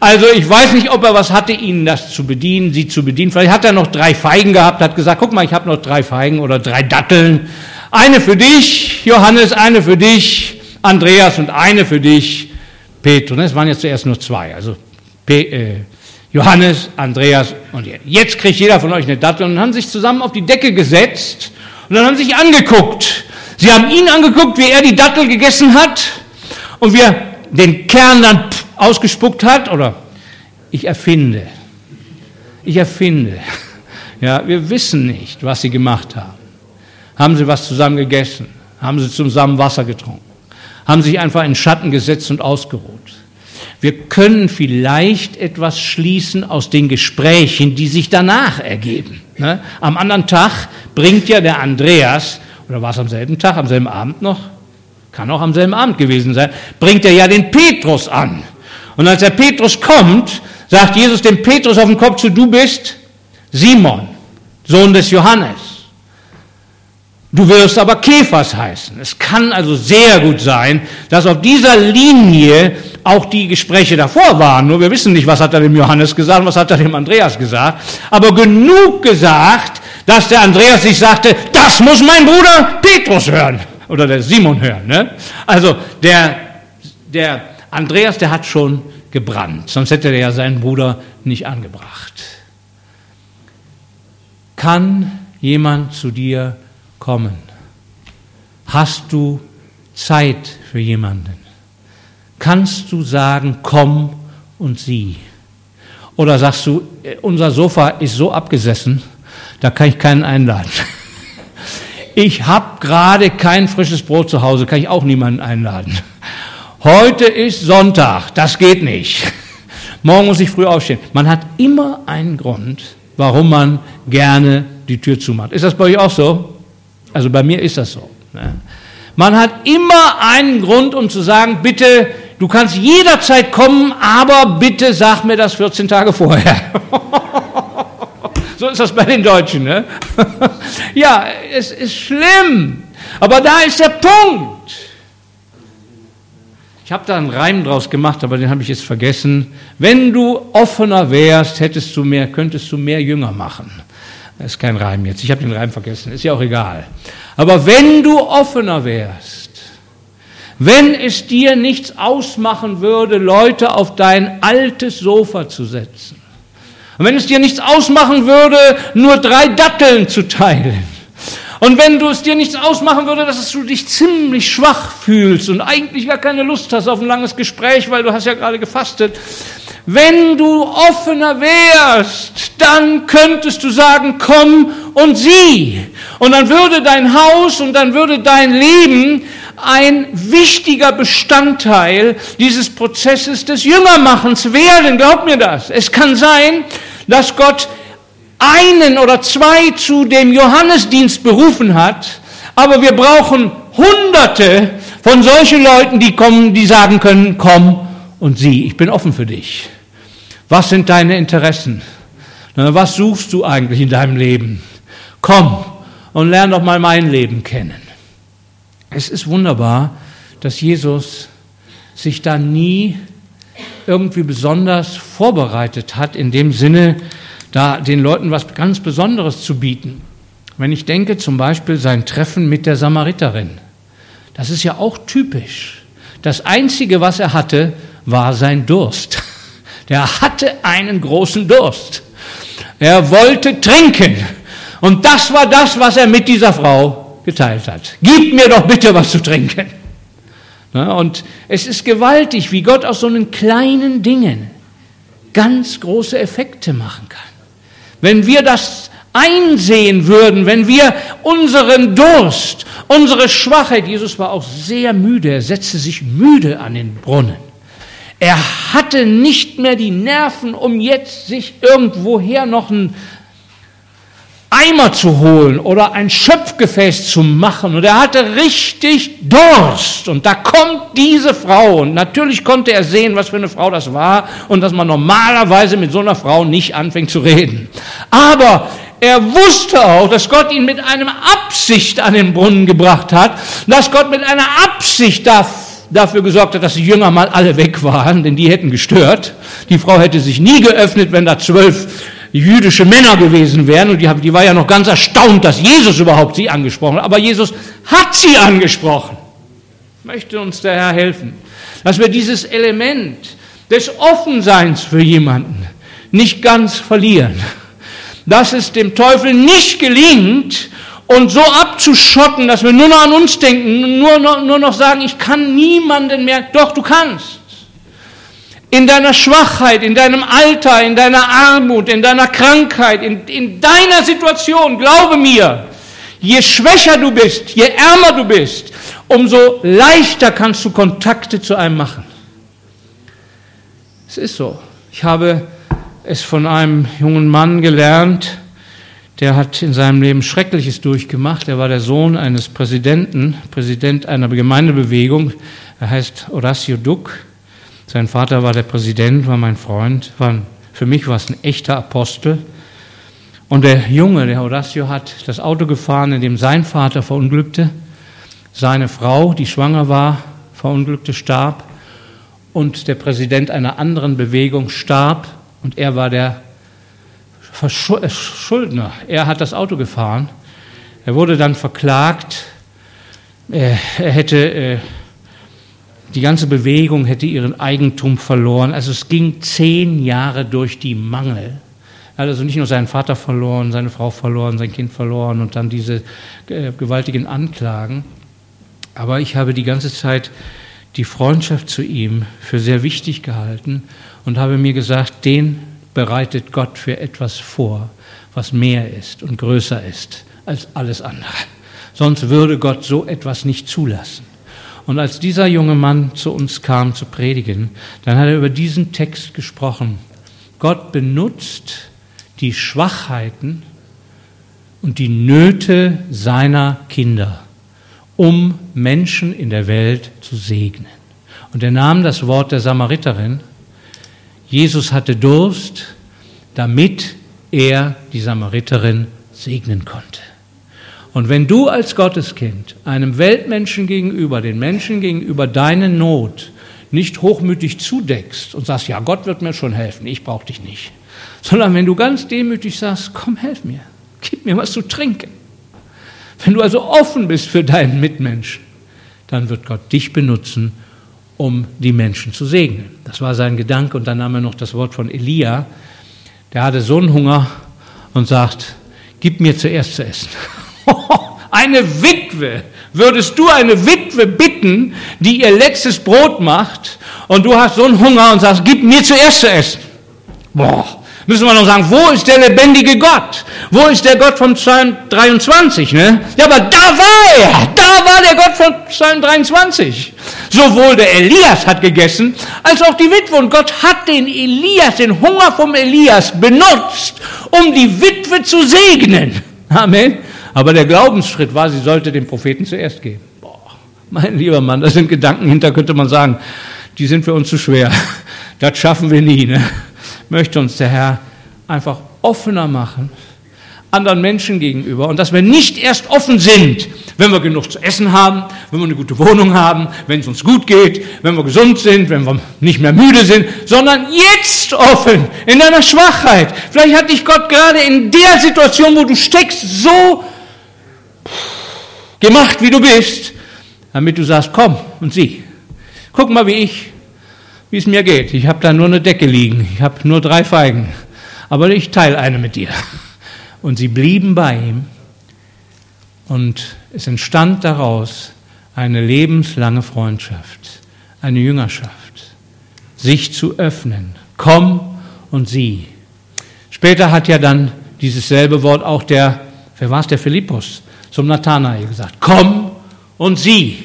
Also ich weiß nicht, ob er was hatte, ihnen das zu bedienen, sie zu bedienen. Vielleicht hat er noch drei Feigen gehabt, hat gesagt, guck mal, ich habe noch drei Feigen oder drei Datteln. Eine für dich, Johannes, eine für dich, Andreas und eine für dich, Petrus. Es waren jetzt zuerst nur zwei. Also P äh, Johannes, Andreas und ihr. Jetzt kriegt jeder von euch eine Dattel und haben sich zusammen auf die Decke gesetzt und dann haben sich angeguckt. Sie haben ihn angeguckt, wie er die Dattel gegessen hat und wie er den Kern dann ausgespuckt hat oder ich erfinde. ich erfinde. Ja, wir wissen nicht, was sie gemacht haben. Haben sie was zusammen gegessen? Haben sie zusammen Wasser getrunken? Haben sich einfach in Schatten gesetzt und ausgeruht? Wir können vielleicht etwas schließen aus den Gesprächen, die sich danach ergeben. Ne? Am anderen Tag bringt ja der Andreas, oder war es am selben Tag, am selben Abend noch? Kann auch am selben Abend gewesen sein, bringt er ja den Petrus an. Und als der Petrus kommt, sagt Jesus dem Petrus auf den Kopf zu, du bist Simon, Sohn des Johannes. Du wirst aber Käfers heißen. Es kann also sehr gut sein, dass auf dieser Linie auch die Gespräche davor waren. Nur wir wissen nicht, was hat er dem Johannes gesagt, was hat er dem Andreas gesagt. Aber genug gesagt, dass der Andreas sich sagte, das muss mein Bruder Petrus hören. Oder der Simon hören. Ne? Also der, der Andreas, der hat schon gebrannt. Sonst hätte er ja seinen Bruder nicht angebracht. Kann jemand zu dir kommen? Hast du Zeit für jemanden? Kannst du sagen, komm und sieh? Oder sagst du, unser Sofa ist so abgesessen, da kann ich keinen einladen. Ich habe gerade kein frisches Brot zu Hause, kann ich auch niemanden einladen. Heute ist Sonntag, das geht nicht. Morgen muss ich früh aufstehen. Man hat immer einen Grund, warum man gerne die Tür zumacht. Ist das bei euch auch so? Also bei mir ist das so. Ne? Man hat immer einen Grund, um zu sagen, bitte, du kannst jederzeit kommen, aber bitte sag mir das 14 Tage vorher. so ist das bei den Deutschen. Ne? ja, es ist schlimm. Aber da ist der Punkt. Ich habe da einen Reim draus gemacht, aber den habe ich jetzt vergessen. Wenn du offener wärst, hättest du mehr, könntest du mehr Jünger machen. Das ist kein Reim jetzt. Ich habe den Reim vergessen. Ist ja auch egal. Aber wenn du offener wärst, wenn es dir nichts ausmachen würde, Leute auf dein altes Sofa zu setzen, und wenn es dir nichts ausmachen würde, nur drei Datteln zu teilen, und wenn du es dir nichts ausmachen würde, dass du dich ziemlich schwach fühlst und eigentlich gar keine Lust hast auf ein langes Gespräch, weil du hast ja gerade gefastet, wenn du offener wärst, dann könntest du sagen, komm und sieh. Und dann würde dein Haus und dann würde dein Leben ein wichtiger Bestandteil dieses Prozesses des Jüngermachens werden. Glaub mir das. Es kann sein, dass Gott einen oder zwei zu dem Johannesdienst berufen hat, aber wir brauchen Hunderte von solchen Leuten, die kommen, die sagen können, komm und sieh, ich bin offen für dich. Was sind deine Interessen? Was suchst du eigentlich in deinem Leben? Komm und lern doch mal mein Leben kennen. Es ist wunderbar, dass Jesus sich da nie irgendwie besonders vorbereitet hat, in dem Sinne, da den Leuten was ganz Besonderes zu bieten. Wenn ich denke zum Beispiel sein Treffen mit der Samariterin, das ist ja auch typisch. Das Einzige, was er hatte, war sein Durst. Der hatte einen großen Durst. Er wollte trinken. Und das war das, was er mit dieser Frau geteilt hat. Gib mir doch bitte was zu trinken. Und es ist gewaltig, wie Gott aus so einen kleinen Dingen ganz große Effekte machen kann. Wenn wir das einsehen würden, wenn wir unseren Durst, unsere Schwachheit, Jesus war auch sehr müde, er setzte sich müde an den Brunnen. Er hatte nicht mehr die Nerven, um jetzt sich irgendwoher noch ein Eimer zu holen oder ein Schöpfgefäß zu machen. Und er hatte richtig Durst. Und da kommt diese Frau. Und natürlich konnte er sehen, was für eine Frau das war und dass man normalerweise mit so einer Frau nicht anfängt zu reden. Aber er wusste auch, dass Gott ihn mit einer Absicht an den Brunnen gebracht hat, dass Gott mit einer Absicht dafür gesorgt hat, dass die Jünger mal alle weg waren, denn die hätten gestört. Die Frau hätte sich nie geöffnet, wenn da zwölf jüdische Männer gewesen wären und die, war ja noch ganz erstaunt, dass Jesus überhaupt sie angesprochen hat. Aber Jesus hat sie angesprochen. Möchte uns der Herr helfen, dass wir dieses Element des Offenseins für jemanden nicht ganz verlieren. Dass es dem Teufel nicht gelingt, uns so abzuschotten, dass wir nur noch an uns denken, nur noch, nur noch sagen, ich kann niemanden mehr. Doch, du kannst. in deiner Schwachheit, in deinem Alter, in deiner Armut, in deiner Krankheit, in, in deiner Situation, glaube mir, je schwächer du bist, je ärmer du bist, umso leichter kannst du Kontakte zu einem machen. Es ist so. Ich habe es von einem jungen Mann gelernt, der hat in seinem Leben Schreckliches durchgemacht. Er war der Sohn eines Präsidenten, Präsident einer Gemeindebewegung. Er heißt Horacio Duck. Sein Vater war der Präsident, war mein Freund. War, für mich war es ein echter Apostel. Und der Junge, der Horacio, hat das Auto gefahren, in dem sein Vater verunglückte. Seine Frau, die schwanger war, verunglückte, starb. Und der Präsident einer anderen Bewegung starb. Und er war der Schuldner. Er hat das Auto gefahren. Er wurde dann verklagt. Er hätte, äh, die ganze Bewegung hätte ihren Eigentum verloren. Also es ging zehn Jahre durch die Mangel. Er hat also nicht nur seinen Vater verloren, seine Frau verloren, sein Kind verloren und dann diese äh, gewaltigen Anklagen. Aber ich habe die ganze Zeit die Freundschaft zu ihm für sehr wichtig gehalten und habe mir gesagt, den bereitet Gott für etwas vor, was mehr ist und größer ist als alles andere. Sonst würde Gott so etwas nicht zulassen. Und als dieser junge Mann zu uns kam zu predigen, dann hat er über diesen Text gesprochen. Gott benutzt die Schwachheiten und die Nöte seiner Kinder, um Menschen in der Welt zu segnen. Und er nahm das Wort der Samariterin Jesus hatte Durst, damit er die Samariterin segnen konnte. Und wenn du als Gotteskind einem Weltmenschen gegenüber, den Menschen gegenüber deine Not nicht hochmütig zudeckst und sagst, ja, Gott wird mir schon helfen, ich brauche dich nicht, sondern wenn du ganz demütig sagst, komm, helf mir, gib mir was zu trinken. Wenn du also offen bist für deinen Mitmenschen, dann wird Gott dich benutzen, um die Menschen zu segnen. Das war sein Gedanke. Und dann nahm er noch das Wort von Elia. Der hatte so einen Hunger und sagt, gib mir zuerst zu essen. eine Witwe. Würdest du eine Witwe bitten, die ihr letztes Brot macht und du hast so einen Hunger und sagst, gib mir zuerst zu essen. Boah, müssen wir noch sagen, wo ist der lebendige Gott? Wo ist der Gott von Psalm 23? Ne? Ja, aber da war er, da war der Gott von Psalm 23. Sowohl der Elias hat gegessen, als auch die Witwe. Und Gott hat den Elias, den Hunger vom Elias benutzt, um die Witwe zu segnen. Amen. Aber der Glaubensschritt war, sie sollte den Propheten zuerst geben. Boah, mein lieber Mann, da sind Gedanken hinter, könnte man sagen, die sind für uns zu schwer. Das schaffen wir nie. Ne? möchte uns der Herr einfach offener machen anderen Menschen gegenüber und dass wir nicht erst offen sind, wenn wir genug zu essen haben, wenn wir eine gute Wohnung haben, wenn es uns gut geht, wenn wir gesund sind, wenn wir nicht mehr müde sind, sondern jetzt offen in deiner Schwachheit. Vielleicht hat dich Gott gerade in der Situation, wo du steckst, so gemacht, wie du bist, damit du sagst, komm und sieh, guck mal, wie ich wie es mir geht. Ich habe da nur eine Decke liegen, ich habe nur drei Feigen, aber ich teile eine mit dir. Und sie blieben bei ihm und es entstand daraus eine lebenslange Freundschaft, eine Jüngerschaft, sich zu öffnen. Komm und sieh. Später hat ja dann dieses selbe Wort auch der, wer war es, der Philippus, zum Nathanael gesagt. Komm und sieh.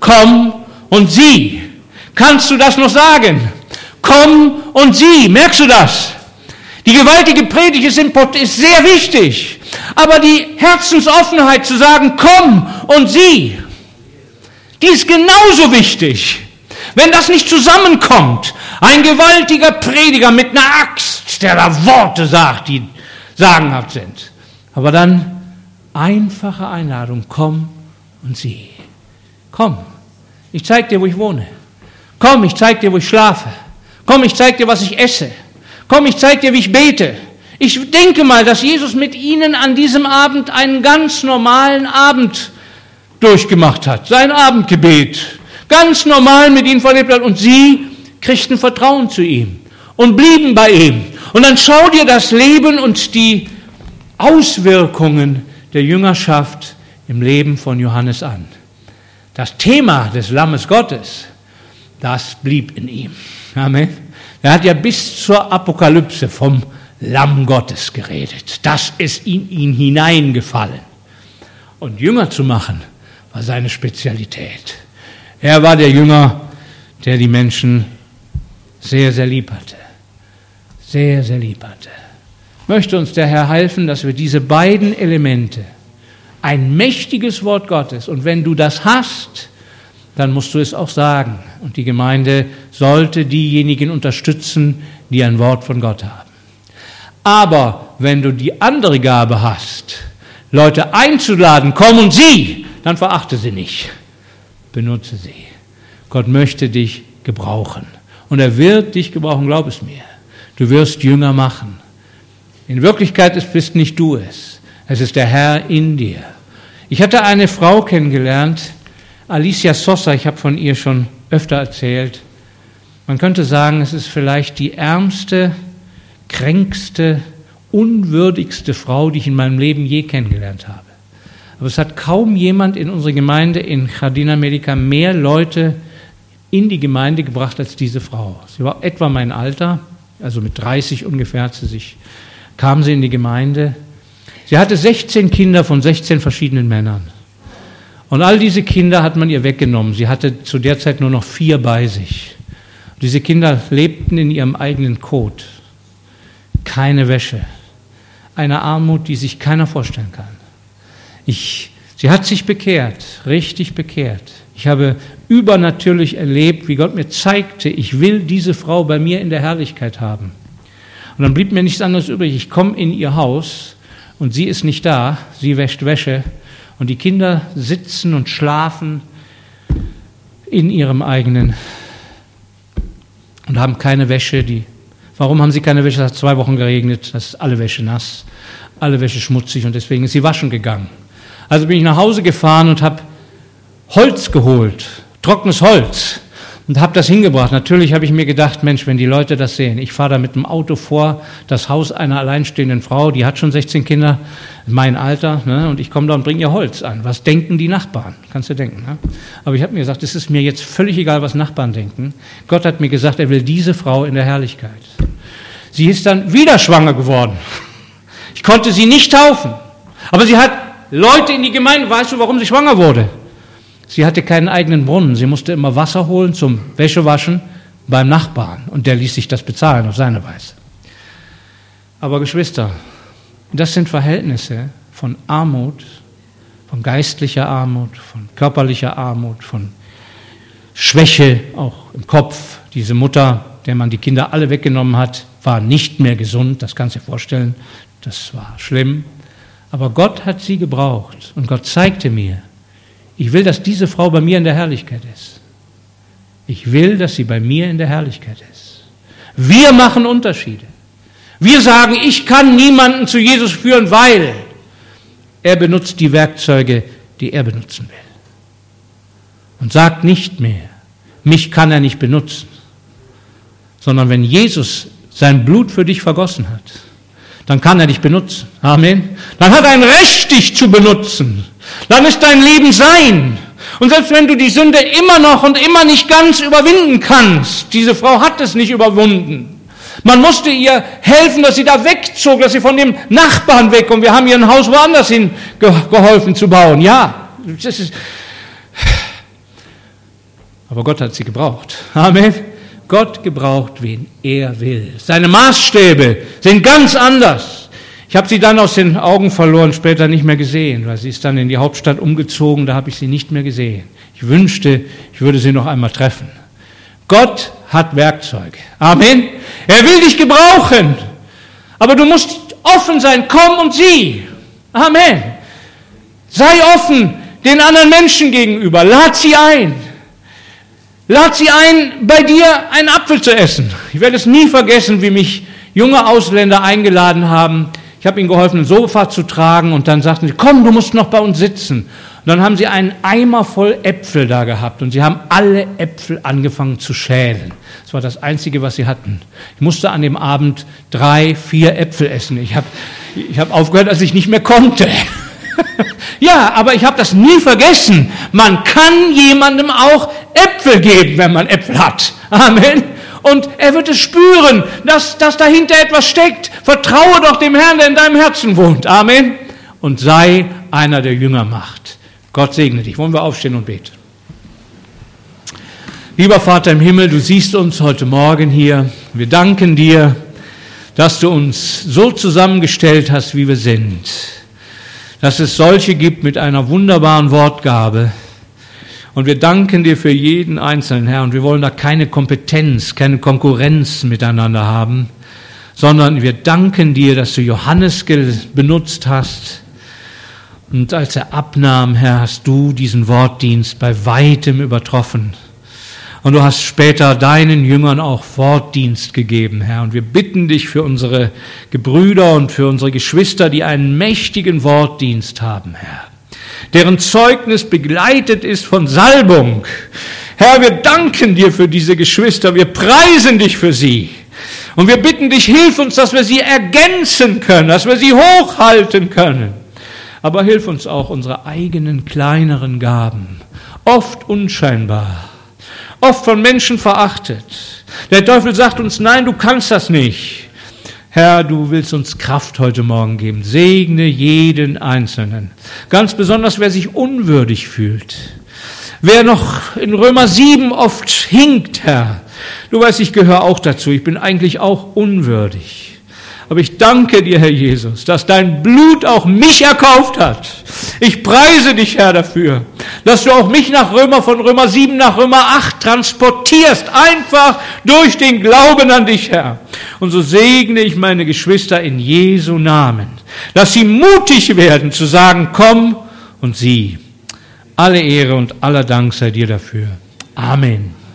Komm und sieh. Kannst du das noch sagen? Komm und sieh. Merkst du das? Die gewaltige Predigt ist, ist sehr wichtig. Aber die Herzensoffenheit zu sagen, komm und sieh, die ist genauso wichtig. Wenn das nicht zusammenkommt, ein gewaltiger Prediger mit einer Axt, der da Worte sagt, die sagenhaft sind. Aber dann einfache Einladung, komm und sieh. Komm, ich zeig dir, wo ich wohne. Komm, ich zeig dir, wo ich schlafe. Komm, ich zeig dir, was ich esse. Komm, ich zeig dir, wie ich bete. Ich denke mal, dass Jesus mit ihnen an diesem Abend einen ganz normalen Abend durchgemacht hat. Sein Abendgebet. Ganz normal mit ihnen verlebt hat. Und sie kriegten Vertrauen zu ihm und blieben bei ihm. Und dann schau dir das Leben und die Auswirkungen der Jüngerschaft im Leben von Johannes an. Das Thema des Lammes Gottes das blieb in ihm. Amen. Er hat ja bis zur Apokalypse vom Lamm Gottes geredet. Das ist in ihn hineingefallen. Und Jünger zu machen, war seine Spezialität. Er war der Jünger, der die Menschen sehr, sehr lieb hatte. Sehr, sehr lieb hatte. Möchte uns der Herr helfen, dass wir diese beiden Elemente, ein mächtiges Wort Gottes, und wenn du das hast, dann musst du es auch sagen. Und die Gemeinde sollte diejenigen unterstützen, die ein Wort von Gott haben. Aber wenn du die andere Gabe hast, Leute einzuladen, komm und sieh, dann verachte sie nicht. Benutze sie. Gott möchte dich gebrauchen. Und er wird dich gebrauchen, glaub es mir. Du wirst Jünger machen. In Wirklichkeit bist nicht du es. Es ist der Herr in dir. Ich hatte eine Frau kennengelernt, Alicia Sosa, ich habe von ihr schon öfter erzählt. Man könnte sagen, es ist vielleicht die ärmste, kränkste, unwürdigste Frau, die ich in meinem Leben je kennengelernt habe. Aber es hat kaum jemand in unserer Gemeinde in Jardina Medica mehr Leute in die Gemeinde gebracht als diese Frau. Sie war etwa mein Alter, also mit 30 ungefähr hat sie sich, kam sie in die Gemeinde. Sie hatte 16 Kinder von 16 verschiedenen Männern. Und all diese Kinder hat man ihr weggenommen. Sie hatte zu der Zeit nur noch vier bei sich. Diese Kinder lebten in ihrem eigenen Kot. Keine Wäsche. Eine Armut, die sich keiner vorstellen kann. Ich, sie hat sich bekehrt, richtig bekehrt. Ich habe übernatürlich erlebt, wie Gott mir zeigte, ich will diese Frau bei mir in der Herrlichkeit haben. Und dann blieb mir nichts anderes übrig. Ich komme in ihr Haus und sie ist nicht da, sie wäscht Wäsche und die Kinder sitzen und schlafen in ihrem eigenen und haben keine Wäsche. Die, warum haben sie keine Wäsche? Es hat zwei Wochen geregnet, das ist alle Wäsche nass, alle Wäsche schmutzig und deswegen ist sie waschen gegangen. Also bin ich nach Hause gefahren und habe Holz geholt, trockenes Holz und habe das hingebracht. Natürlich habe ich mir gedacht, Mensch, wenn die Leute das sehen, ich fahre da mit dem Auto vor, das Haus einer alleinstehenden Frau, die hat schon 16 Kinder, mein Alter, ne, und ich komme da und bringe ihr Holz an. Was denken die Nachbarn? Kannst du denken. Ne? Aber ich habe mir gesagt, es ist mir jetzt völlig egal, was Nachbarn denken. Gott hat mir gesagt, er will diese Frau in der Herrlichkeit. Sie ist dann wieder schwanger geworden. Ich konnte sie nicht taufen. Aber sie hat Leute in die Gemeinde, weißt du, warum sie schwanger wurde? Sie hatte keinen eigenen Brunnen. Sie musste immer Wasser holen zum Wäschewaschen beim Nachbarn. Und der ließ sich das bezahlen auf seine Weise. Aber Geschwister, das sind Verhältnisse von Armut, von geistlicher Armut, von körperlicher Armut, von Schwäche auch im Kopf. Diese Mutter, der man die Kinder alle weggenommen hat, war nicht mehr gesund. Das kannst du dir vorstellen. Das war schlimm. Aber Gott hat sie gebraucht. Und Gott zeigte mir, ich will, dass diese Frau bei mir in der Herrlichkeit ist. Ich will, dass sie bei mir in der Herrlichkeit ist. Wir machen Unterschiede. Wir sagen, ich kann niemanden zu Jesus führen, weil er benutzt die Werkzeuge, die er benutzen will. Und sagt nicht mehr, mich kann er nicht benutzen, sondern wenn Jesus sein Blut für dich vergossen hat, dann kann er dich benutzen. Amen. Dann hat er ein Recht, dich zu benutzen. Dann ist dein Leben sein. Und selbst wenn du die Sünde immer noch und immer nicht ganz überwinden kannst, diese Frau hat es nicht überwunden. Man musste ihr helfen, dass sie da wegzog, dass sie von dem Nachbarn weg und wir haben ihr ein Haus woanders hin geholfen zu bauen. Ja, das ist. Aber Gott hat sie gebraucht. Amen. Gott gebraucht, wen er will. Seine Maßstäbe sind ganz anders. Ich habe sie dann aus den Augen verloren, später nicht mehr gesehen, weil sie ist dann in die Hauptstadt umgezogen, da habe ich sie nicht mehr gesehen. Ich wünschte, ich würde sie noch einmal treffen. Gott hat Werkzeuge. Amen. Er will dich gebrauchen. Aber du musst offen sein. Komm und sieh. Amen. Sei offen den anderen Menschen gegenüber. Lad sie ein. Lad sie ein, bei dir einen Apfel zu essen. Ich werde es nie vergessen, wie mich junge Ausländer eingeladen haben. Ich habe ihnen geholfen, ein Sofa zu tragen und dann sagten sie, komm, du musst noch bei uns sitzen. Und dann haben sie einen Eimer voll Äpfel da gehabt und sie haben alle Äpfel angefangen zu schälen. Das war das Einzige, was sie hatten. Ich musste an dem Abend drei, vier Äpfel essen. Ich habe ich hab aufgehört, als ich nicht mehr konnte. ja, aber ich habe das nie vergessen. Man kann jemandem auch Äpfel geben, wenn man Äpfel hat. Amen. Und er wird es spüren, dass, dass dahinter etwas steckt. Vertraue doch dem Herrn, der in deinem Herzen wohnt. Amen. Und sei einer, der Jünger macht. Gott segne dich. Wollen wir aufstehen und beten? Lieber Vater im Himmel, du siehst uns heute Morgen hier. Wir danken dir, dass du uns so zusammengestellt hast, wie wir sind. Dass es solche gibt mit einer wunderbaren Wortgabe. Und wir danken dir für jeden Einzelnen, Herr. Und wir wollen da keine Kompetenz, keine Konkurrenz miteinander haben, sondern wir danken dir, dass du Johannes benutzt hast. Und als er abnahm, Herr, hast du diesen Wortdienst bei weitem übertroffen. Und du hast später deinen Jüngern auch Wortdienst gegeben, Herr. Und wir bitten dich für unsere Gebrüder und für unsere Geschwister, die einen mächtigen Wortdienst haben, Herr. Deren Zeugnis begleitet ist von Salbung. Herr, wir danken dir für diese Geschwister. Wir preisen dich für sie. Und wir bitten dich, hilf uns, dass wir sie ergänzen können, dass wir sie hochhalten können. Aber hilf uns auch unsere eigenen kleineren Gaben, oft unscheinbar oft von Menschen verachtet. Der Teufel sagt uns, nein, du kannst das nicht. Herr, du willst uns Kraft heute Morgen geben. Segne jeden Einzelnen. Ganz besonders, wer sich unwürdig fühlt. Wer noch in Römer 7 oft hinkt, Herr. Du weißt, ich gehöre auch dazu. Ich bin eigentlich auch unwürdig. Aber ich danke dir, Herr Jesus, dass dein Blut auch mich erkauft hat. Ich preise dich, Herr, dafür, dass du auch mich nach Römer, von Römer 7 nach Römer 8 transportierst, einfach durch den Glauben an dich, Herr. Und so segne ich meine Geschwister in Jesu Namen, dass sie mutig werden zu sagen, komm und sieh. Alle Ehre und aller Dank sei dir dafür. Amen.